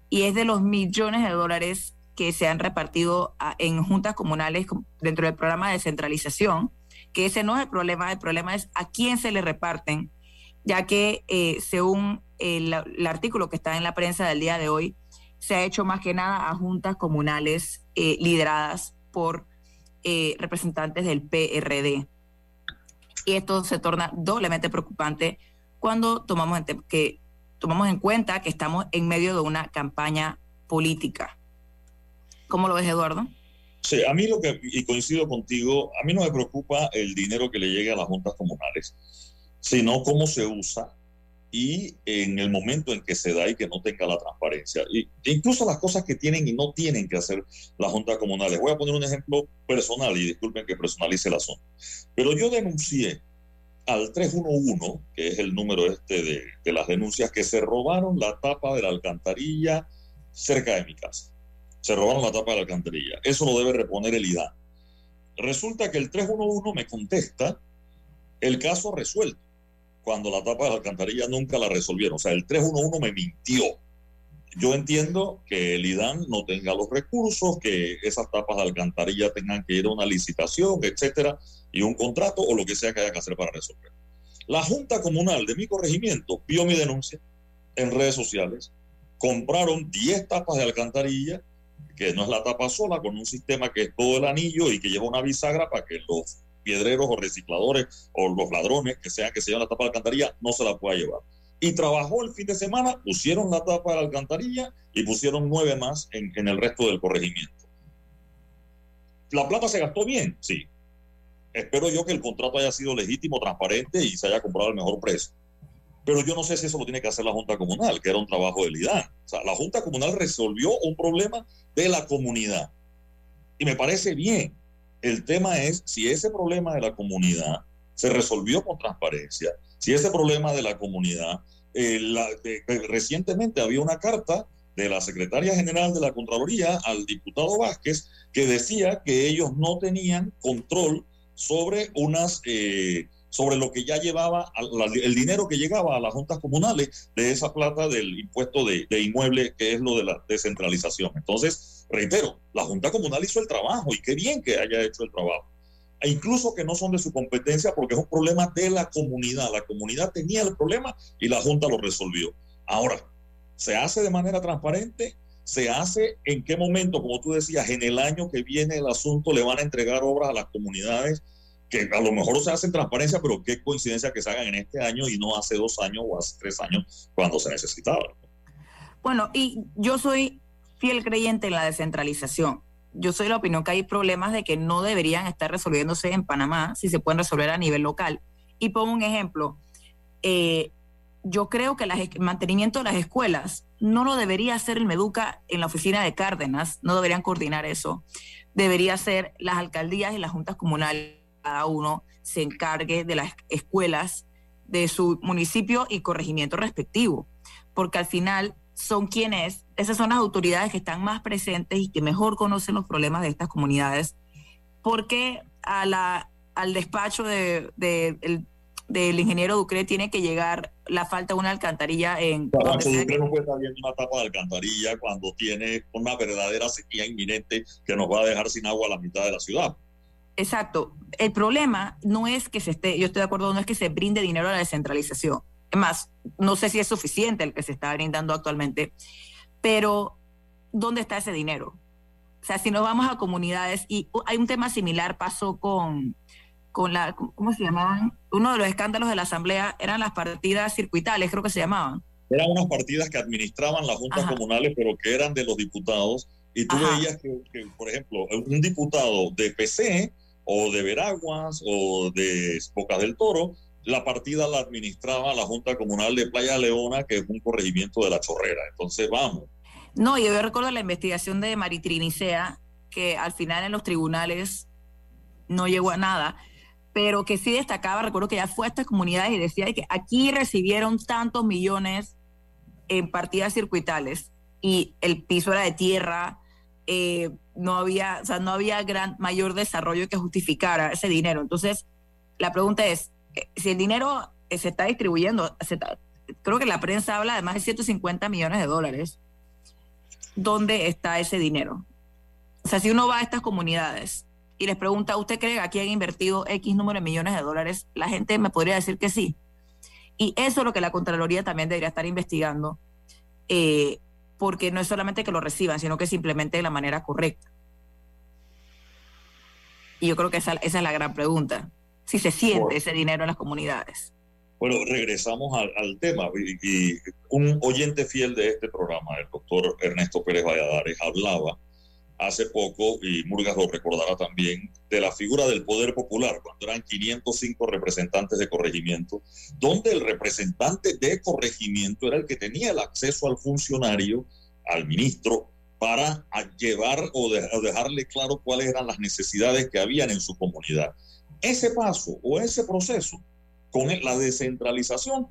y es de los millones de dólares que se han repartido en juntas comunales dentro del programa de descentralización, que ese no es el problema, el problema es a quién se le reparten, ya que eh, según el, artículo que está en la prensa del día de hoy, se ha hecho más que nada a juntas comunales eh, lideradas por representantes del PRD. Y esto se torna doblemente preocupante cuando tomamos en, que, tomamos en cuenta que estamos en medio de una campaña política. ¿Cómo lo ves, Eduardo? Sí, a mí lo que, y coincido contigo, a mí no me preocupa el dinero que le llegue a las juntas comunales, sino cómo se usa y en el momento en que se da y que no tenga la transparencia. Y, incluso las cosas que tienen y no tienen que hacer las juntas comunales. Voy a poner un ejemplo personal y disculpen que personalice el asunto. Pero yo denuncié al 311, que es el número este de, de las denuncias, que se robaron la tapa de la alcantarilla cerca de mi casa. Se robaron la tapa de la alcantarilla. Eso lo debe reponer el IDAN. Resulta que el 311 me contesta el caso resuelto cuando la tapa de la alcantarilla nunca la resolvieron. O sea, el 311 me mintió. Yo entiendo que el IDAN no tenga los recursos, que esas tapas de alcantarilla tengan que ir a una licitación, etcétera, y un contrato o lo que sea que haya que hacer para resolver. La Junta Comunal de mi corregimiento vio mi denuncia en redes sociales, compraron 10 tapas de alcantarilla, que no es la tapa sola, con un sistema que es todo el anillo y que lleva una bisagra para que los piedreros o recicladores o los ladrones que sean que se llevan la tapa de alcantarilla no se la pueda llevar. Y trabajó el fin de semana, pusieron la tapa de la alcantarilla y pusieron nueve más en, en el resto del corregimiento. ¿La plata se gastó bien? Sí. Espero yo que el contrato haya sido legítimo, transparente y se haya comprado al mejor precio. pero yo no sé si eso lo tiene que hacer la Junta Comunal, que era un trabajo del IDAN. O sea, la Junta Comunal resolvió un problema de la comunidad. Y me parece bien. El tema es si ese problema de la comunidad se resolvió con transparencia, si ese problema de la comunidad, eh, recientemente había una carta de la secretaria general de la Contraloría al diputado Vázquez que decía que ellos no tenían control sobre unas eh, sobre lo que ya llevaba, el dinero que llegaba a las juntas comunales de esa plata del impuesto de, de inmueble, que es lo de la descentralización. Entonces, reitero, la Junta Comunal hizo el trabajo y qué bien que haya hecho el trabajo. E incluso que no son de su competencia porque es un problema de la comunidad. La comunidad tenía el problema y la Junta lo resolvió. Ahora, ¿se hace de manera transparente? ¿Se hace en qué momento, como tú decías, en el año que viene el asunto le van a entregar obras a las comunidades? Que a lo mejor se hace en transparencia, pero qué coincidencia que se hagan en este año y no hace dos años o hace tres años cuando se necesitaba. Bueno, y yo soy fiel creyente en la descentralización. Yo soy de la opinión que hay problemas de que no deberían estar resolviéndose en Panamá si se pueden resolver a nivel local. Y pongo un ejemplo. Eh, yo creo que el mantenimiento de las escuelas no lo debería hacer el Meduca en la oficina de Cárdenas, no deberían coordinar eso. Debería ser las alcaldías y las juntas comunales cada uno se encargue de las escuelas de su municipio y corregimiento respectivo, porque al final son quienes, esas son las autoridades que están más presentes y que mejor conocen los problemas de estas comunidades, porque a la, al despacho de, del ingeniero Ducre tiene que llegar la falta de una alcantarilla en... Ducre no puede estar viendo una tapa de alcantarilla cuando tiene una verdadera sequía inminente que nos va a dejar sin agua a la mitad de la ciudad. Exacto. El problema no es que se esté, yo estoy de acuerdo, no es que se brinde dinero a la descentralización. Es más, no sé si es suficiente el que se está brindando actualmente, pero ¿dónde está ese dinero? O sea, si nos vamos a comunidades, y hay un tema similar, pasó con, con la, ¿cómo se llamaban? Uno de los escándalos de la Asamblea eran las partidas circuitales, creo que se llamaban. Eran unas partidas que administraban las juntas comunales, pero que eran de los diputados. Y tú veías que, que, por ejemplo, un diputado de PC o de Veraguas o de Bocas del Toro, la partida la administraba la Junta Comunal de Playa Leona, que es un corregimiento de la Chorrera. Entonces, vamos. No, yo recuerdo la investigación de Maritrinicea, que al final en los tribunales no llegó a nada, pero que sí destacaba, recuerdo que ya fue a estas comunidades y decía que aquí recibieron tantos millones en partidas circuitales y el piso era de tierra, eh, no había, o sea, no había gran, mayor desarrollo que justificara ese dinero. Entonces, la pregunta es, eh, si el dinero eh, se está distribuyendo, creo que la prensa habla de más de 150 millones de dólares, ¿dónde está ese dinero? O sea, si uno va a estas comunidades y les pregunta, ¿usted cree que aquí han invertido X número de millones de dólares? La gente me podría decir que sí. Y eso es lo que la Contraloría también debería estar investigando. Porque no es solamente que lo reciban, sino que simplemente de la manera correcta. Y yo creo que esa, es la gran pregunta, si se siente ese dinero en las comunidades. Bueno, regresamos al, tema y, un oyente fiel de este programa, el doctor Ernesto Pérez Valladares, hablaba hace poco, y Murgas lo recordará también, de la figura del poder popular, cuando eran 505 representantes de corregimiento, donde el representante de corregimiento era el que tenía el acceso al funcionario, al ministro, para llevar o, dejarle claro cuáles eran las necesidades que habían en su comunidad. Ese paso o ese proceso con la descentralización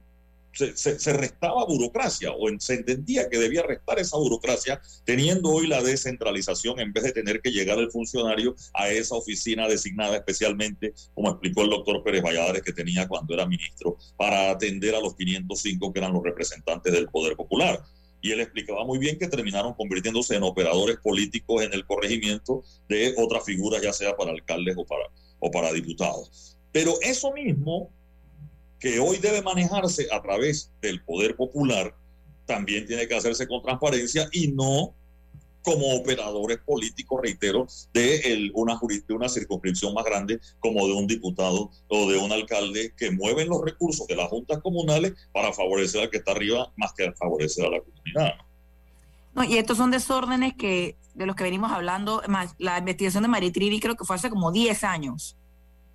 se, restaba burocracia o se entendía que debía restar esa burocracia teniendo hoy la descentralización en vez de tener que llegar el funcionario a esa oficina designada especialmente, como explicó el doctor Pérez Valladares que tenía cuando era ministro, para atender a los 505 que eran los representantes del Poder Popular. Y él explicaba muy bien que terminaron convirtiéndose en operadores políticos en el corregimiento de otras figuras, ya sea para alcaldes o para, o para diputados. Pero eso mismo que hoy debe manejarse a través del poder popular, también tiene que hacerse con transparencia y no como operadores políticos, reitero, de una, de una circunscripción más grande como de un diputado o de un alcalde que mueven los recursos de las juntas comunales para favorecer al que está arriba más que favorecer a la comunidad. No, y estos son desórdenes que de los que venimos hablando, más la investigación de Maritrini creo que fue hace como 10 años.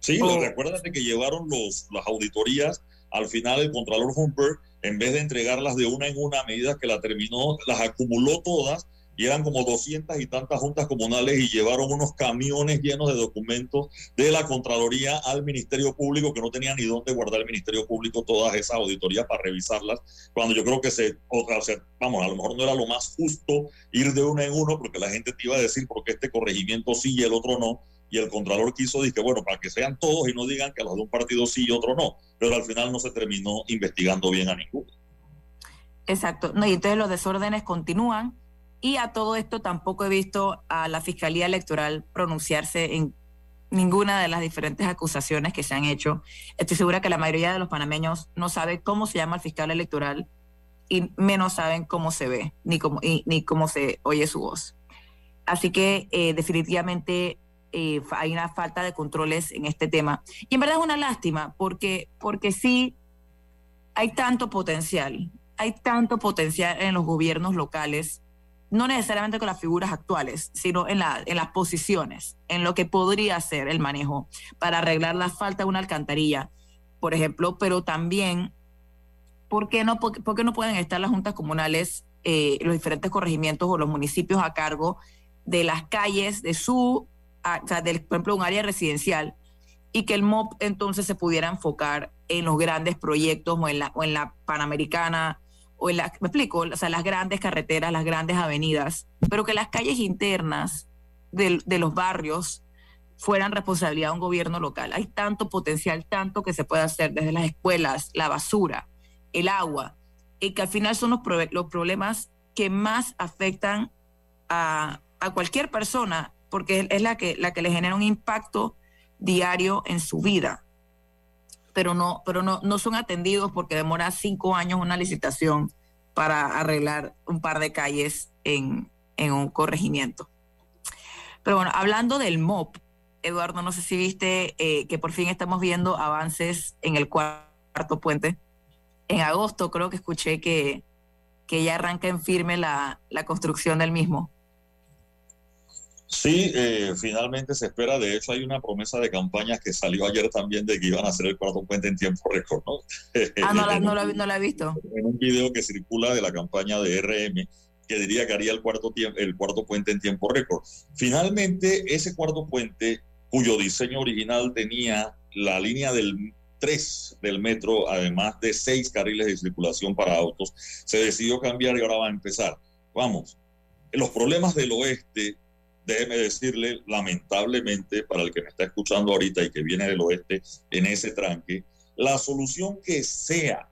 Sí, oh. recuérdate que llevaron los, las auditorías al final el Contralor Humper, en vez de entregarlas de una en una a medida que la terminó, las acumuló todas y eran como doscientas y tantas juntas comunales y llevaron unos camiones llenos de documentos de la Contraloría al Ministerio Público que no tenía ni dónde guardar el Ministerio Público todas esas auditorías para revisarlas, cuando yo creo que se, otra, vamos, a lo mejor no era lo más justo ir de uno en uno porque la gente te iba a decir porque este corregimiento sí y el otro no, y el Contralor quiso, dije, bueno, para que sean todos y no digan que los de un partido sí y otro no, pero al final no se terminó investigando bien a ninguno. Exacto, no, y entonces los desórdenes continúan y a todo esto tampoco he visto a la Fiscalía Electoral pronunciarse en ninguna de las diferentes acusaciones que se han hecho. Estoy segura que la mayoría de los panameños no sabe cómo se llama el fiscal electoral y menos saben cómo se ve ni cómo, ni cómo se oye su voz. Así que eh, definitivamente eh, hay una falta de controles en este tema. Y en verdad es una lástima porque, porque sí hay tanto potencial, hay tanto potencial en los gobiernos locales no necesariamente con las figuras actuales, sino en, la, en las posiciones, en lo que podría ser el manejo para arreglar la falta de una alcantarilla, por ejemplo, pero también, ¿por qué no, por, no pueden estar las juntas comunales, eh, los diferentes corregimientos o los municipios a cargo de las calles de su, o sea, del, por ejemplo, un área residencial? y que el MOP entonces se pudiera enfocar en los grandes proyectos o en la, o en la Panamericana o me explico, o sea, las grandes carreteras, las grandes avenidas, pero que las calles internas de, de los barrios fueran responsabilidad de un gobierno local. Hay tanto potencial, tanto que se puede hacer desde las escuelas, la basura, el agua, y que al final son los, los problemas que más afectan a, a, cualquier persona, porque es la que, la que le genera un impacto diario en su vida pero no, pero no, no son atendidos porque demora cinco años una licitación para arreglar un par de calles en, un corregimiento. Pero bueno, hablando del MOP, Eduardo, no sé si viste eh, que por fin estamos viendo avances en el cuarto puente. En agosto creo que escuché que, que ya arranca en firme la, la construcción del mismo. Sí, eh, finalmente se espera. De hecho, hay una promesa de campaña que salió ayer también de que iban a hacer el cuarto puente en tiempo récord, ¿no? Ah, no la, no, la, he visto. En un video que circula de la campaña de RM que diría que haría el cuarto, el cuarto puente en tiempo récord. Finalmente, ese cuarto puente, cuyo diseño original tenía la línea del 3 del metro, además de seis carriles de circulación para autos, se decidió cambiar y ahora va a empezar. Vamos, los problemas del oeste déjeme decirle, lamentablemente, para el que me está escuchando ahorita y que viene del oeste en ese tranque, la solución que sea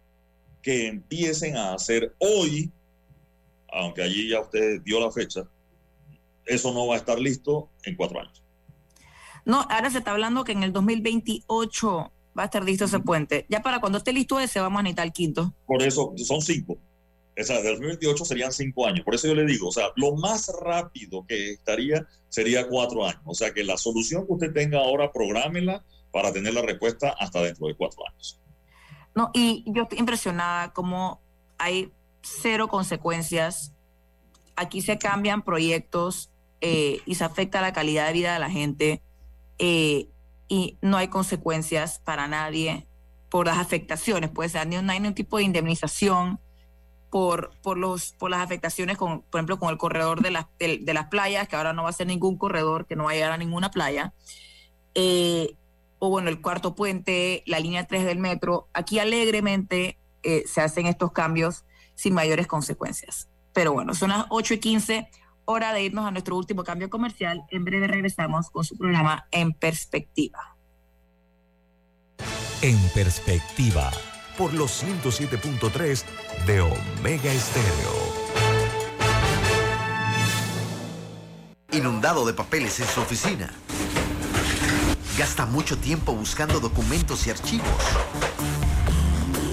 que empiecen a hacer hoy, aunque allí ya usted dio la fecha, eso no va a estar listo en cuatro años. No, ahora se está hablando que en el 2028 va a estar listo ese puente. Ya para cuando esté listo ese vamos a necesitar el quinto. Por eso son cinco. O sea, del 2028 serían cinco años. Por eso yo le digo, o sea, lo más rápido que estaría sería cuatro años. O sea, que la solución que usted tenga ahora, prográmela para tener la respuesta hasta dentro de cuatro años. No, y yo estoy impresionada como hay cero consecuencias. Aquí se cambian proyectos eh, y se afecta la calidad de vida de la gente eh, y no hay consecuencias para nadie por las afectaciones. Puede ser, no hay ningún tipo de indemnización por, por, los, por las afectaciones, con, por ejemplo, con el corredor de las, de, las playas, que ahora no va a ser ningún corredor, que no va a llegar a ninguna playa. Eh, o bueno, el cuarto puente, la línea 3 del metro. Aquí alegremente eh, se hacen estos cambios sin mayores consecuencias. Pero bueno, son las 8 y 15, hora de irnos a nuestro último cambio comercial. En breve regresamos con su programa En Perspectiva. En Perspectiva por los 107.3 de Omega Estéreo. Inundado de papeles en su oficina. Gasta mucho tiempo buscando documentos y archivos.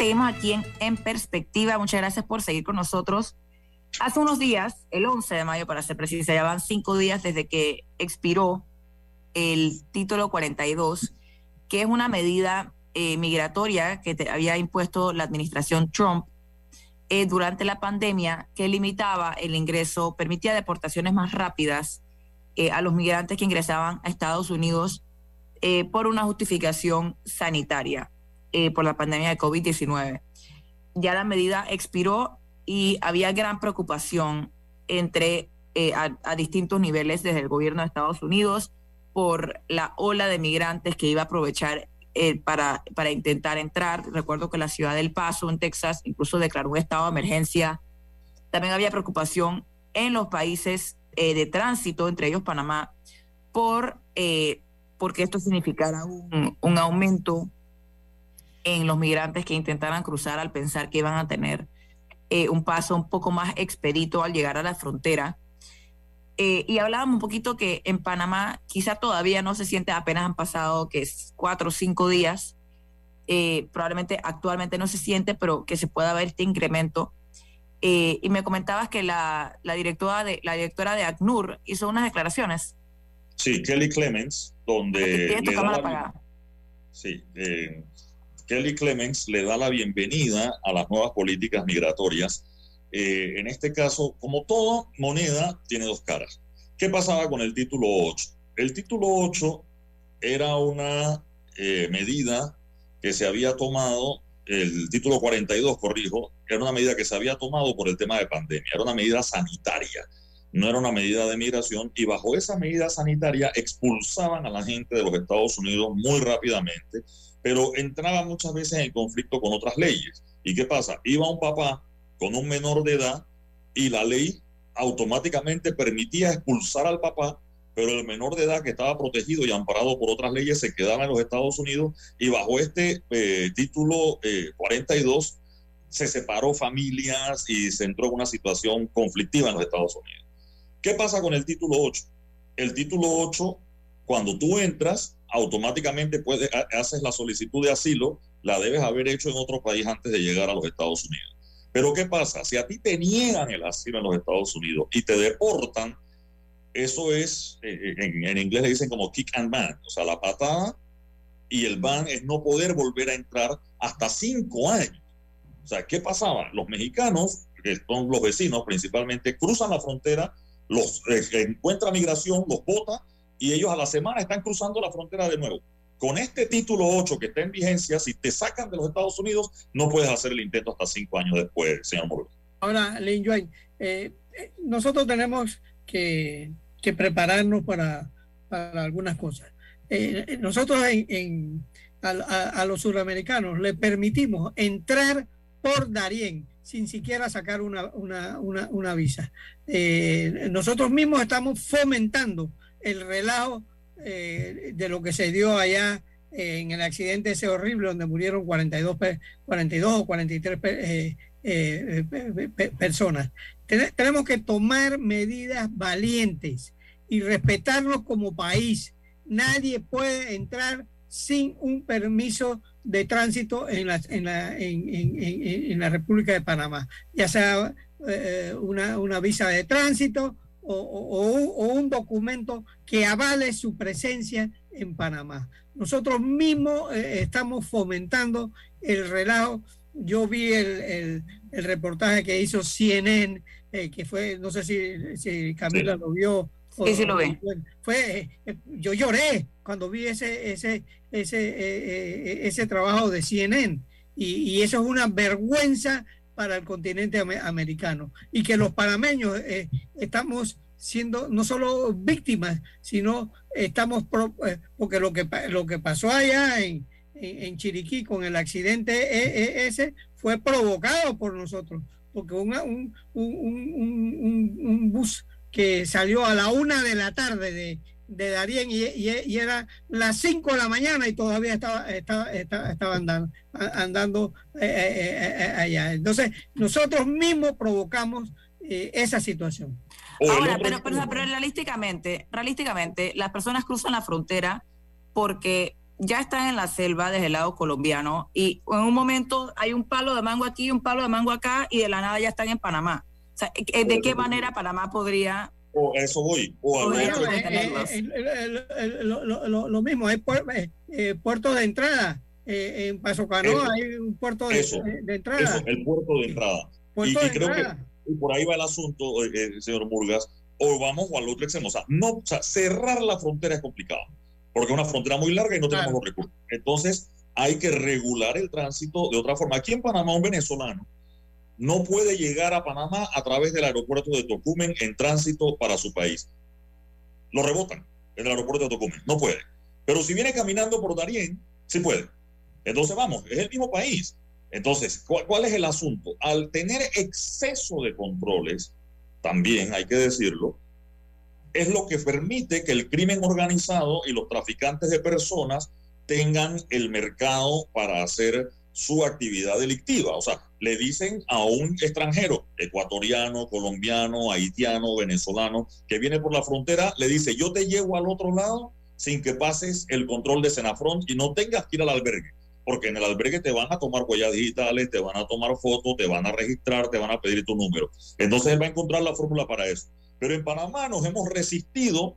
Seguimos aquí en, en Perspectiva. Muchas gracias por seguir con nosotros. Hace unos días, el 11 de mayo para ser precisa, ya van cinco días desde que expiró el título 42, que es una medida eh, migratoria que había impuesto la administración Trump eh, durante la pandemia, que limitaba el ingreso, permitía deportaciones más rápidas eh, a los migrantes que ingresaban a Estados Unidos por una justificación sanitaria por la pandemia de COVID-19. Ya la medida expiró y había gran preocupación entre a, a, distintos niveles desde el gobierno de Estados Unidos por la ola de migrantes que iba a aprovechar eh, para, para intentar entrar. Recuerdo que la ciudad del Paso, en Texas, incluso declaró un estado de emergencia. También había preocupación en los países eh, de tránsito, entre ellos Panamá, por eh, porque esto significara un, un, aumento en los migrantes que intentaran cruzar al pensar que iban a tener un paso un poco más expedito al llegar a la frontera. Eh, y hablábamos un poquito que en Panamá quizá todavía no se siente, apenas han pasado que es cuatro o cinco días, eh, probablemente actualmente no se siente, pero que se pueda ver este incremento. Eh, y me comentabas que la, la, directora de, la directora de ACNUR hizo unas declaraciones. Sí, Kelly Clemens, donde... Le da la, sí, Kelly Clemens le da la bienvenida a las nuevas políticas migratorias eh, en este caso, como toda moneda, tiene dos caras. ¿Qué pasaba con el título 8? El título 8 era una eh, medida que se había tomado, el título 42, corrijo, era una medida que se había tomado por el tema de pandemia, era una medida sanitaria, no era una medida de migración, y bajo esa medida sanitaria expulsaban a la gente de los Estados Unidos muy rápidamente, pero entraba muchas veces en conflicto con otras leyes. ¿Y qué pasa? Iba un papá con un menor de edad y la ley automáticamente permitía expulsar al papá, pero el menor de edad que estaba protegido y amparado por otras leyes se quedaba en los Estados Unidos y bajo este eh, título 42 eh, se separó familias y se entró en una situación conflictiva en los Estados Unidos. ¿Qué pasa con el título 8? El título 8, cuando tú entras, automáticamente puedes, haces la solicitud de asilo, la debes haber hecho en otro país antes de llegar a los Estados Unidos. Pero ¿qué pasa? Si a ti te niegan el asilo en los Estados Unidos y te deportan, eso es, eh, en, en, inglés le dicen como kick and ban, o sea, la patada y el ban es no poder volver a entrar hasta cinco años. O sea, ¿qué pasaba? Los mexicanos, que son los vecinos principalmente, cruzan la frontera, los eh, encuentra migración, los vota y ellos a la semana están cruzando la frontera de nuevo. Con este título 8 que está en vigencia, si te sacan de los Estados Unidos, no puedes hacer el intento hasta cinco años después, señor Moreno. Ahora, Lin Yuan, eh, eh, nosotros tenemos que, prepararnos para, algunas cosas. Eh, nosotros a, a, a, los suramericanos le permitimos entrar por Darién sin siquiera sacar una, visa. Nosotros mismos estamos fomentando el relajo eh, de lo que se dio allá eh, en el accidente ese horrible donde murieron 42, 42 o 43 eh, personas. Ten tenemos que tomar medidas valientes y respetarnos como país. Nadie puede entrar sin un permiso de tránsito en la, en la, en la República de Panamá, ya sea una, una visa de tránsito o, o, o, un documento que avale su presencia en Panamá. Nosotros mismos eh, estamos fomentando el relajo. Yo vi el, el, el reportaje que hizo CNN, eh, que fue, no sé si, si Camila sí. lo vio. O, sí, sí lo ve. Fue, eh, yo lloré cuando vi ese, ese, ese, eh, ese trabajo de CNN. Y, y, eso es una vergüenza para el continente americano. Y que los panameños eh, estamos siendo no solo víctimas, sino estamos pro, eh, porque lo que lo que pasó allá en, en, en, Chiriquí con el accidente ese fue provocado por nosotros, porque un, un, un, un, bus que salió a la una de la tarde de, de Darien y, y, era las 5 de la mañana y todavía estaba, estaba, estaba, andando, andando eh, eh, eh, allá. Entonces, nosotros mismos provocamos esa situación. Ahora, pero, pero, pero, realísticamente, realísticamente, las personas cruzan la frontera porque ya están en la selva desde el lado colombiano y en un momento hay un palo de mango aquí, un palo de mango acá y de la nada ya están en Panamá. O sea, ¿de qué manera Panamá podría o eso voy. O lo, mismo, hay eh, puertos de entrada. Eh, en Paso Canoa hay un puerto de, entrada. el puerto de entrada. y, creo que por ahí va el asunto, eh, señor Murgas. O vamos o al otro extremo. O sea, no, o sea, cerrar la frontera es complicado, porque es una frontera muy larga y no tenemos los recursos. Entonces, hay que regular el tránsito de otra forma. Aquí en Panamá, un venezolano no puede llegar a Panamá a través del aeropuerto de Tocumen en tránsito para su país. Lo rebotan en el aeropuerto de Tocumen, no puede. Pero si viene caminando por Darién, sí puede. Entonces vamos, es el mismo país. Entonces, ¿cuál, es el asunto? Al tener exceso de controles, también hay que decirlo, es lo que permite que el crimen organizado y los traficantes de personas tengan el mercado para hacer su actividad delictiva. O sea, le dicen a un extranjero, ecuatoriano, colombiano, haitiano, venezolano, que viene por la frontera, le dice, yo te llevo al otro lado sin que pases el control de Senafront y no tengas que ir al albergue, porque en el albergue te van a tomar huellas digitales, te van a tomar fotos, te van a registrar, te van a pedir tu número. Entonces él va a encontrar la fórmula para eso. Pero en Panamá nos hemos resistido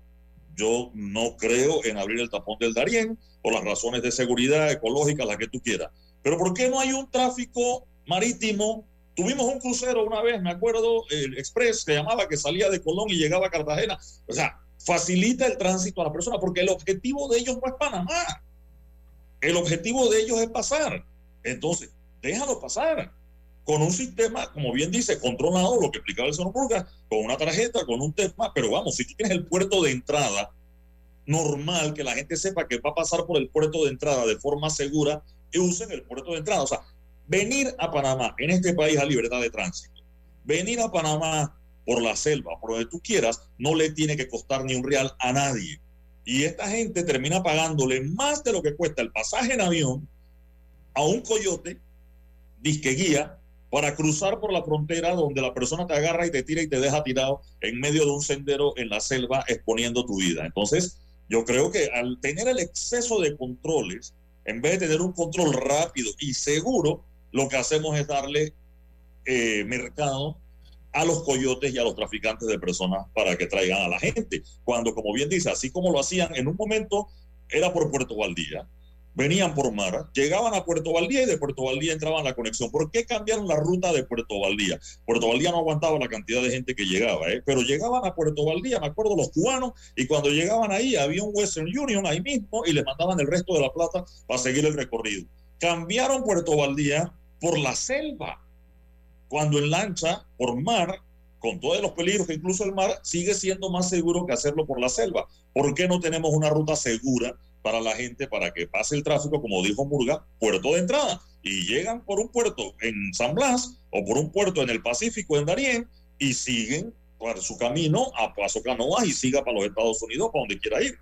yo no creo en abrir el tapón del Darién por las razones de seguridad ecológica, las que tú quieras. Pero ¿por qué no hay un tráfico marítimo? Tuvimos un crucero una vez, me acuerdo, el Express que llamaba, que salía de Colón y llegaba a Cartagena. O sea, facilita el tránsito a la persona porque el objetivo de ellos no es Panamá. El objetivo de ellos es pasar. Entonces, déjalo pasar con un sistema, como bien dice, controlado, lo que explicaba el señor Burga, con una tarjeta, con un tema, pero vamos, si tienes el puerto de entrada normal, que la gente sepa que va a pasar por el puerto de entrada de forma segura, usen el puerto de entrada. O sea, venir a Panamá, en este país a libertad de tránsito, venir a Panamá por la selva, por donde tú quieras, no le tiene que costar ni un real a nadie. Y esta gente termina pagándole más de lo que cuesta el pasaje en avión a un coyote, disque guía, para cruzar por la frontera donde la persona te agarra y te tira y te deja tirado en medio de un sendero en la selva exponiendo tu vida. Entonces, yo creo que al tener el exceso de controles, en vez de tener un control rápido y seguro, lo que hacemos es darle eh, mercado a los coyotes y a los traficantes de personas para que traigan a la gente. Cuando, como bien dice, así como lo hacían en un momento, era por Puerto Valdía venían por mar, llegaban a Puerto Valdía y de Puerto Valdía entraban la conexión. ¿Por qué cambiaron la ruta de Puerto Valdía? Puerto Valdía no aguantaba la cantidad de gente que llegaba, ¿eh? pero llegaban a Puerto Valdía, me acuerdo los cubanos, y cuando llegaban ahí había un Western Union ahí mismo y le mandaban el resto de la plata para seguir el recorrido. Cambiaron Puerto Valdía por la selva, cuando en lancha, por mar, con todos los peligros que incluso el mar, sigue siendo más seguro que hacerlo por la selva. ¿Por qué no tenemos una ruta segura para la gente para que pase el tráfico, como dijo Murga, puerto de entrada. Y llegan por un puerto en San Blas o por un puerto en el Pacífico, en Darién, y siguen por su camino a Paso Canoas y siga para los Estados Unidos, para donde quiera ir.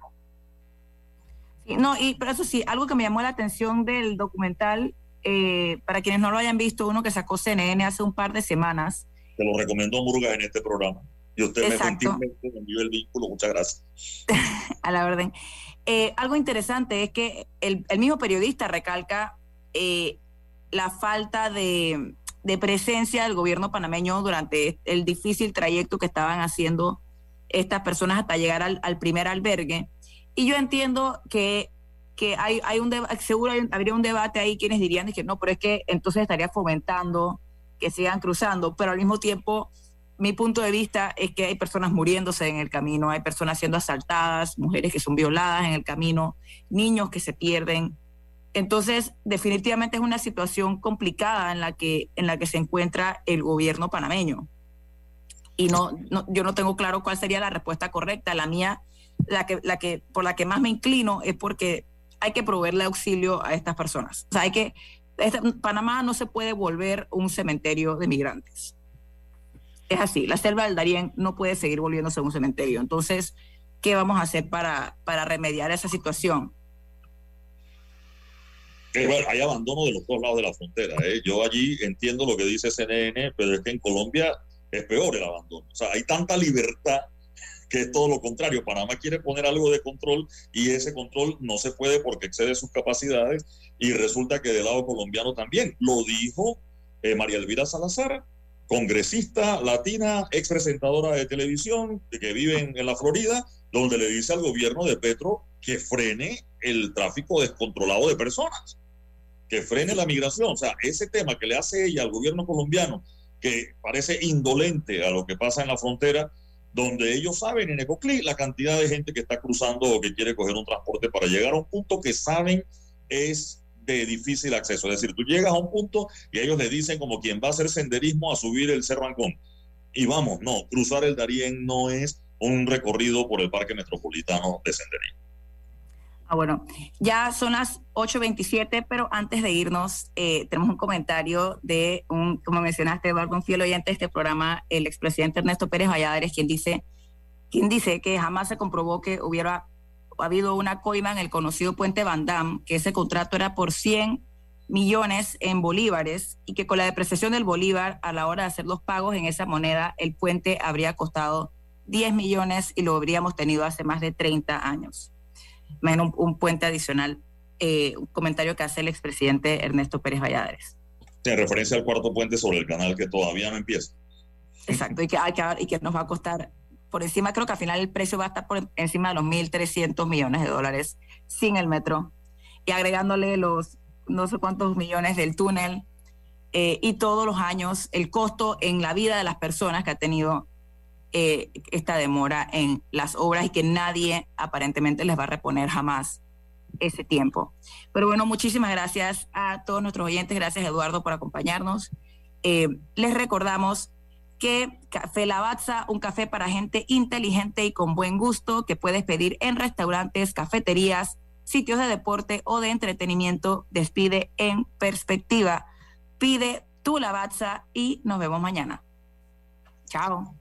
¿no? no, y pero eso sí, algo que me llamó la atención del documental, eh, para quienes no lo hayan visto, uno que sacó CNN hace un par de semanas. Te lo recomendó Murga en este programa. Y usted me gentilmente envió el vínculo. Muchas gracias. a la orden. Eh, algo interesante es que el, mismo periodista recalca eh, la falta de, presencia del gobierno panameño durante el difícil trayecto que estaban haciendo estas personas hasta llegar al, primer albergue. Y yo entiendo que, que hay, hay un seguro habría un debate ahí quienes dirían que no, pero es que entonces estaría fomentando que sigan cruzando, pero al mismo tiempo mi punto de vista es que hay personas muriéndose en el camino, hay personas siendo asaltadas, mujeres que son violadas en el camino, niños que se pierden. Entonces, definitivamente es una situación complicada en la que, en la que se encuentra el gobierno panameño. Y no, yo no tengo claro cuál sería la respuesta correcta. La mía, la que, la que, por la que más me inclino es porque hay que proveerle auxilio a estas personas. O sea, hay que, Panamá no se puede volver un cementerio de migrantes Es así, la selva del Darién no puede seguir volviéndose un cementerio. Entonces, ¿qué vamos a hacer para, para remediar esa situación? hay abandono de los dos lados de la frontera. ¿eh? Yo allí entiendo lo que dice CNN, pero es que en Colombia es peor el abandono. O sea, hay tanta libertad que es todo lo contrario. Panamá quiere poner algo de control y ese control no se puede porque excede sus capacidades y resulta que del lado colombiano también. Lo dijo eh, María Elvira Salazar, congresista latina, ex presentadora de televisión que vive en la Florida, donde le dice al gobierno de Petro que frene el tráfico descontrolado de personas que frene la migración. O sea, ese tema que le hace ella al gobierno colombiano, que parece indolente a lo que pasa en la frontera, donde ellos saben en Ecoclí la cantidad de gente que está cruzando o que quiere coger un transporte para llegar a un punto que saben es de difícil acceso. Es decir, tú llegas a un punto y ellos le dicen como quien va a hacer senderismo a subir el Cerro Ancón. Y vamos, no, cruzar el Darién no es un recorrido por el Parque Metropolitano de Senderismo. Ah, bueno, ya son las 8.27, pero antes de irnos, eh, tenemos un comentario de un, como mencionaste, Eduardo, un fiel oyente de este programa, el expresidente Ernesto Pérez Valladares, quien dice, quien dice que jamás se comprobó que hubiera habido una coima en el conocido puente Van Damme, que ese contrato era por 100 millones en bolívares y que con la depreciación del bolívar a la hora de hacer los pagos en esa moneda, el puente habría costado 10 millones y lo habríamos tenido hace más de 30 años un, un puente adicional, eh, un comentario que hace el expresidente Ernesto Pérez Valladares. En referencia al cuarto puente sobre el canal que todavía no empieza. Exacto, y que, hay que, y que nos va a costar por encima, creo que al final el precio va a estar por encima de los 1.300 millones de dólares sin el metro y agregándole los no sé cuántos millones del túnel eh, y todos los años el costo en la vida de las personas que ha tenido eh, esta demora en las obras y que nadie aparentemente les va a reponer jamás ese tiempo. Pero bueno, muchísimas gracias a todos nuestros oyentes. Gracias, Eduardo, por acompañarnos. Eh, les recordamos que Café Lavazza, un café para gente inteligente y con buen gusto que puedes pedir en restaurantes, cafeterías, sitios de deporte o de entretenimiento, despide en perspectiva. Pide tu Lavazza y nos vemos mañana. Chao